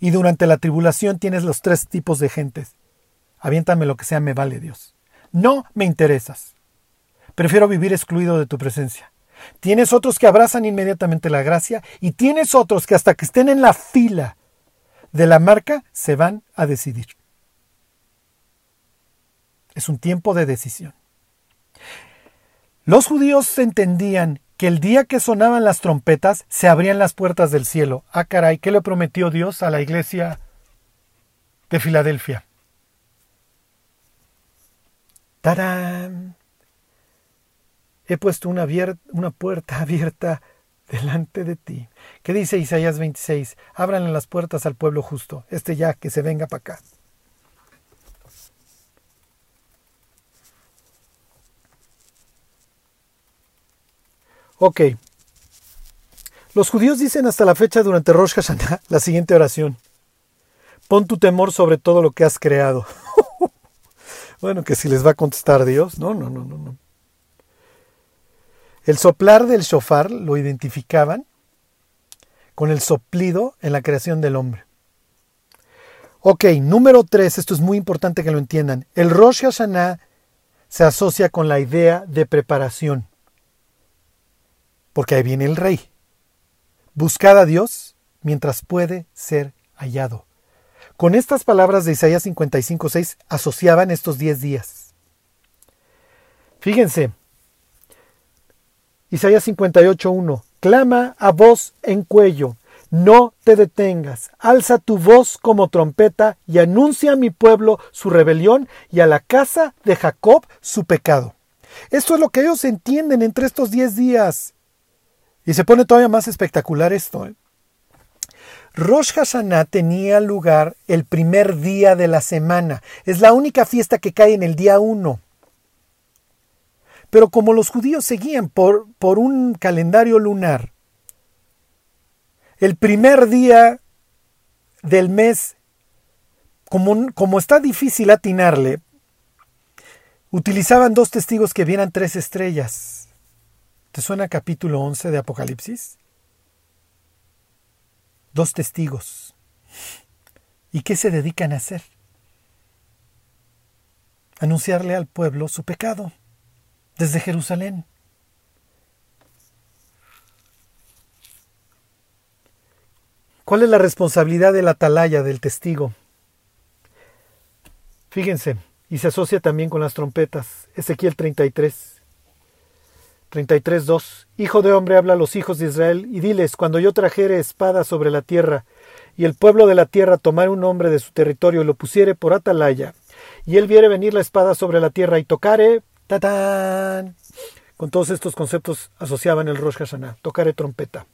Y durante la tribulación tienes los tres tipos de gentes. Aviéntame lo que sea, me vale Dios. No me interesas. Prefiero vivir excluido de tu presencia. Tienes otros que abrazan inmediatamente la gracia y tienes otros que hasta que estén en la fila de la marca se van a decidir. Es un tiempo de decisión. Los judíos entendían que el día que sonaban las trompetas se abrían las puertas del cielo. Ah, caray, ¿qué le prometió Dios a la iglesia de Filadelfia? ¡Tarán! He puesto una, puerta abierta delante de ti. ¿Qué dice Isaías 26? Ábranle las puertas al pueblo justo, este ya que se venga para acá. Ok. Los judíos dicen hasta la fecha durante Rosh Hashanah la siguiente oración. Pon tu temor sobre todo lo que has creado. bueno, que si les va a contestar Dios. No, no, no, no, no. El soplar del shofar lo identificaban con el soplido en la creación del hombre. Ok, número tres, esto es muy importante que lo entiendan. El Rosh Hashanah se asocia con la idea de preparación. Porque ahí viene el rey. Buscad a Dios mientras puede ser hallado. Con estas palabras de Isaías 55.6 asociaban estos diez días. Fíjense, Isaías 58.1. Clama a voz en cuello, no te detengas, alza tu voz como trompeta y anuncia a mi pueblo su rebelión y a la casa de Jacob su pecado. Esto es lo que ellos entienden entre estos diez días. Y se pone todavía más espectacular esto. ¿eh? Rosh Hashanah tenía lugar el primer día de la semana. Es la única fiesta que cae en el día uno. Pero como los judíos seguían por, por un calendario lunar, el primer día del mes, como, como está difícil atinarle, utilizaban dos testigos que vieran tres estrellas. ¿Te suena capítulo 11 de Apocalipsis? Dos testigos. ¿Y qué se dedican a hacer? Anunciarle al pueblo su pecado desde Jerusalén. ¿Cuál es la responsabilidad del atalaya, del testigo? Fíjense, y se asocia también con las trompetas. Ezequiel 33. 33.2. Hijo de hombre, habla a los hijos de Israel y diles, cuando yo trajere espada sobre la tierra, y el pueblo de la tierra tomare un hombre de su territorio y lo pusiere por atalaya, y él viere venir la espada sobre la tierra y tocare, tatán. Con todos estos conceptos asociaban el Rosh Hashanah, tocare trompeta.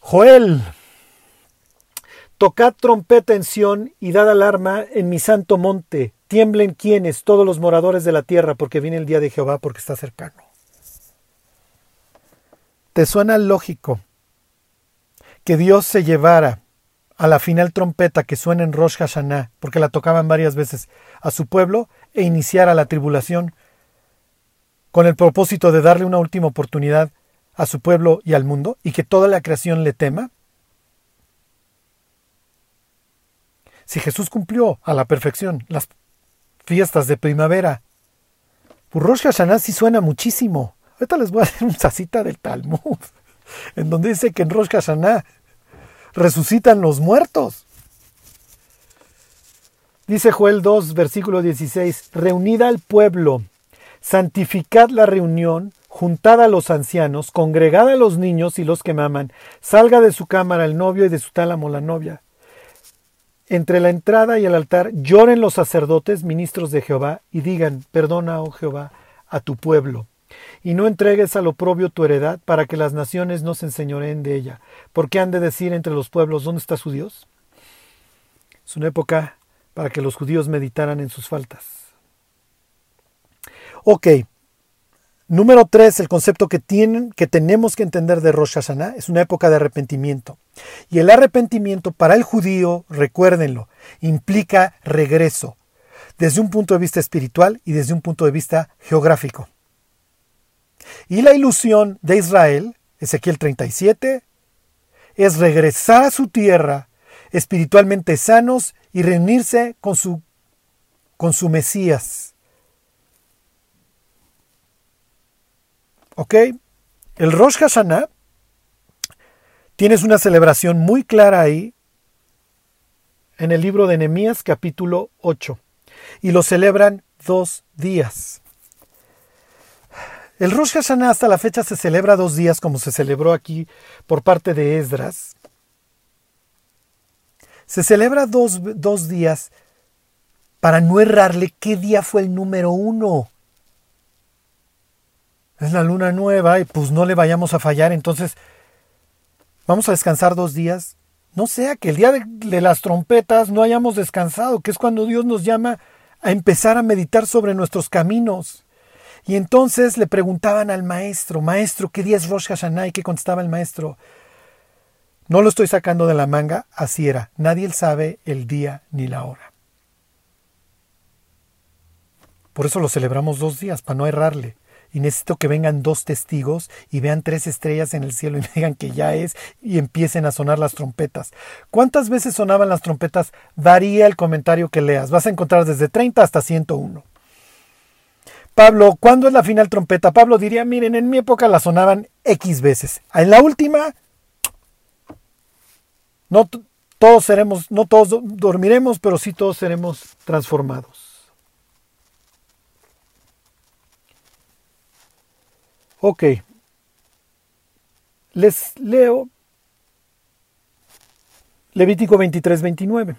Joel Tocad trompeta en Sión y dad alarma en mi santo monte. Tiemblen quienes, todos los moradores de la tierra, porque viene el día de Jehová, porque está cercano. ¿Te suena lógico que Dios se llevara a la final trompeta que suena en Rosh Hashanah, porque la tocaban varias veces, a su pueblo e iniciara la tribulación con el propósito de darle una última oportunidad a su pueblo y al mundo y que toda la creación le tema? Si Jesús cumplió a la perfección las fiestas de primavera, pues Rosh Hashanah sí suena muchísimo. Ahorita les voy a hacer una cita del Talmud, en donde dice que en Rosh Hashanah resucitan los muertos. Dice Joel 2, versículo 16, reunida al pueblo, santificad la reunión, juntad a los ancianos, congregad a los niños y los que maman, salga de su cámara el novio y de su tálamo la novia. Entre la entrada y el altar lloren los sacerdotes, ministros de Jehová, y digan, perdona, oh Jehová, a tu pueblo, y no entregues al oprobio tu heredad, para que las naciones no se enseñoreen de ella, porque han de decir entre los pueblos, ¿dónde está su Dios? Es una época para que los judíos meditaran en sus faltas. Ok, Número tres, el concepto que, tienen, que tenemos que entender de Rosh Hashanah es una época de arrepentimiento. Y el arrepentimiento para el judío, recuérdenlo, implica regreso, desde un punto de vista espiritual y desde un punto de vista geográfico. Y la ilusión de Israel, Ezequiel 37, es regresar a su tierra espiritualmente sanos y reunirse con su, con su Mesías. ¿Ok? El Rosh Hashanah tienes una celebración muy clara ahí en el libro de Nehemías capítulo 8 y lo celebran dos días. El Rosh Hashanah hasta la fecha se celebra dos días como se celebró aquí por parte de Esdras. Se celebra dos, dos días para no errarle qué día fue el número uno es la luna nueva y pues no le vayamos a fallar, entonces vamos a descansar dos días. No sea que el día de, las trompetas no hayamos descansado, que es cuando Dios nos llama a empezar a meditar sobre nuestros caminos. Y entonces le preguntaban al maestro, maestro, ¿qué día es Rosh Hashanah? ¿Y qué contestaba el maestro? No lo estoy sacando de la manga, así era. Nadie sabe el día ni la hora. Por eso lo celebramos dos días, para no errarle y necesito que vengan dos testigos y vean tres estrellas en el cielo y me digan que ya es y empiecen a sonar las trompetas. ¿Cuántas veces sonaban las trompetas? Varía el comentario que leas. Vas a encontrar desde 30 hasta 101. Pablo, ¿cuándo es la final trompeta? Pablo diría, miren, en mi época la sonaban X veces. En la última, no todos seremos, no todos dormiremos, pero sí todos seremos transformados. Ok. Les leo Levítico 23, 29.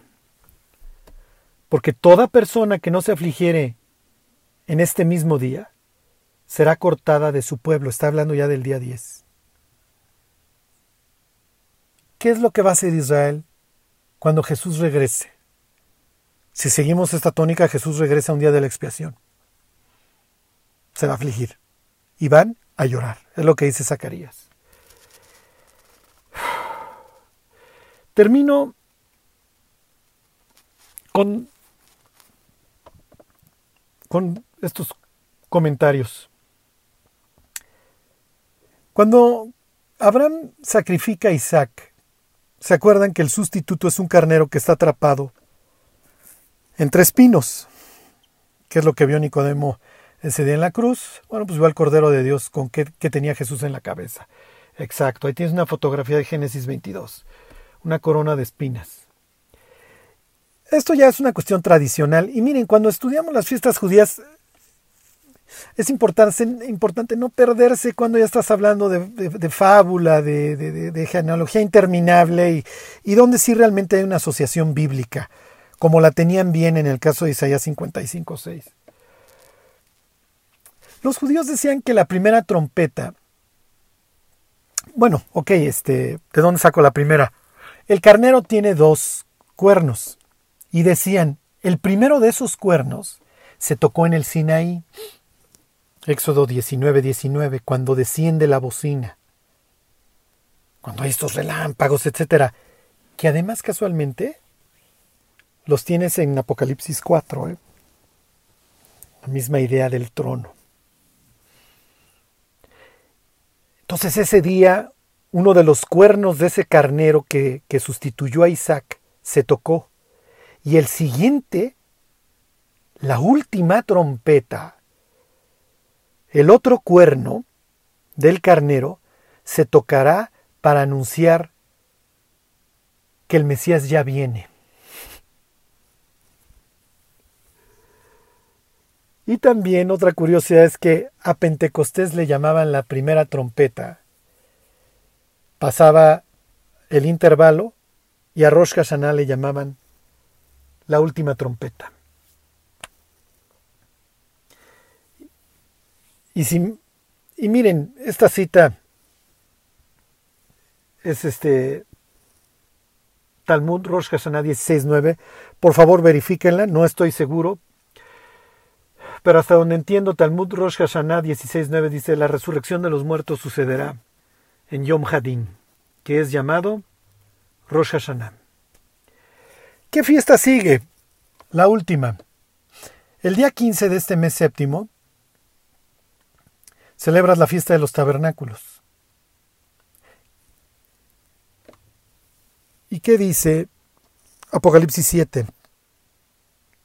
Porque toda persona que no se afligiere en este mismo día será cortada de su pueblo. Está hablando ya del día 10. ¿Qué es lo que va a hacer Israel cuando Jesús regrese? Si seguimos esta tónica, Jesús regresa un día de la expiación. se va a afligir y van a llorar. Es lo que dice Zacarías. Termino con, con estos comentarios. Cuando Abraham sacrifica a Isaac, ¿se acuerdan que el sustituto es un carnero que está atrapado entre espinos? ¿Qué es lo que vio Nicodemo ese día en la cruz? Bueno, pues vio al Cordero de Dios con que, que tenía Jesús en la cabeza. Exacto, ahí tienes una fotografía de Génesis 22, una corona de espinas. Esto ya es una cuestión tradicional y miren, cuando estudiamos las fiestas judías es importante, importante no perderse cuando ya estás hablando de, fábula, de, genealogía interminable y, donde sí realmente hay una asociación bíblica, como la tenían bien en el caso de Isaías 55.6. Los judíos decían que la primera trompeta, bueno, ok, este, ¿de dónde saco la primera? El carnero tiene dos cuernos y decían, el primero de esos cuernos se tocó en el Sinaí Éxodo 19, 19, cuando desciende la bocina, cuando hay estos relámpagos, etcétera, que además casualmente los tienes en Apocalipsis 4, ¿eh? la misma idea del trono. Entonces ese día uno de los cuernos de ese carnero que, que sustituyó a Isaac se tocó y el siguiente, la última trompeta, el otro cuerno del carnero se tocará para anunciar que el Mesías ya viene. Y también otra curiosidad es que a Pentecostés le llamaban la primera trompeta. Pasaba el intervalo y a Rosh Hashanah le llamaban la última trompeta. Y, si, y miren, esta cita es este Talmud Rosh Hashanah 16.9. Por favor, verifíquenla, no estoy seguro. Pero hasta donde entiendo, Talmud Rosh Hashanah 16.9 dice, la resurrección de los muertos sucederá en Yom Hadin, que es llamado Rosh Hashanah. ¿Qué fiesta sigue? La última. El día 15 de este mes séptimo celebras la fiesta de los tabernáculos. ¿Y qué dice Apocalipsis 7?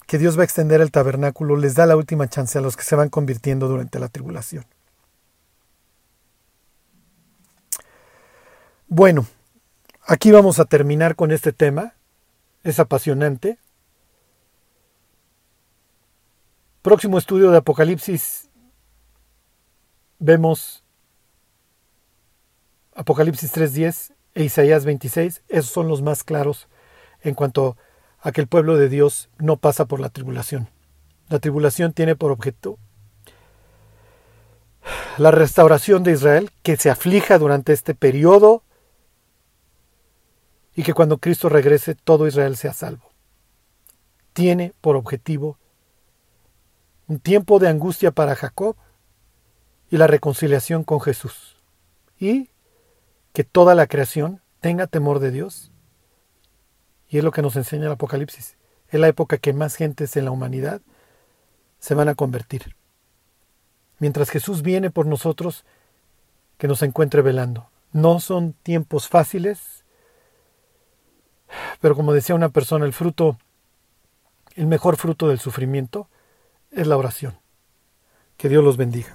Que Dios va a extender el tabernáculo, les da la última chance a los que se van convirtiendo durante la tribulación. Bueno, aquí vamos a terminar con este tema. Es apasionante. Próximo estudio de Apocalipsis vemos Apocalipsis 3.10 e Isaías 26, esos son los más claros en cuanto a que el pueblo de Dios no pasa por la tribulación. La tribulación tiene por objeto la restauración de Israel, que se aflija durante este periodo y que cuando Cristo regrese todo Israel sea salvo. Tiene por objetivo un tiempo de angustia para Jacob y la reconciliación con Jesús. Y que toda la creación tenga temor de Dios. Y es lo que nos enseña el Apocalipsis. Es la época que más gentes en la humanidad se van a convertir. Mientras Jesús viene por nosotros, que nos encuentre velando. No son tiempos fáciles, pero como decía una persona, el fruto, el mejor fruto del sufrimiento es la oración. Que Dios los bendiga.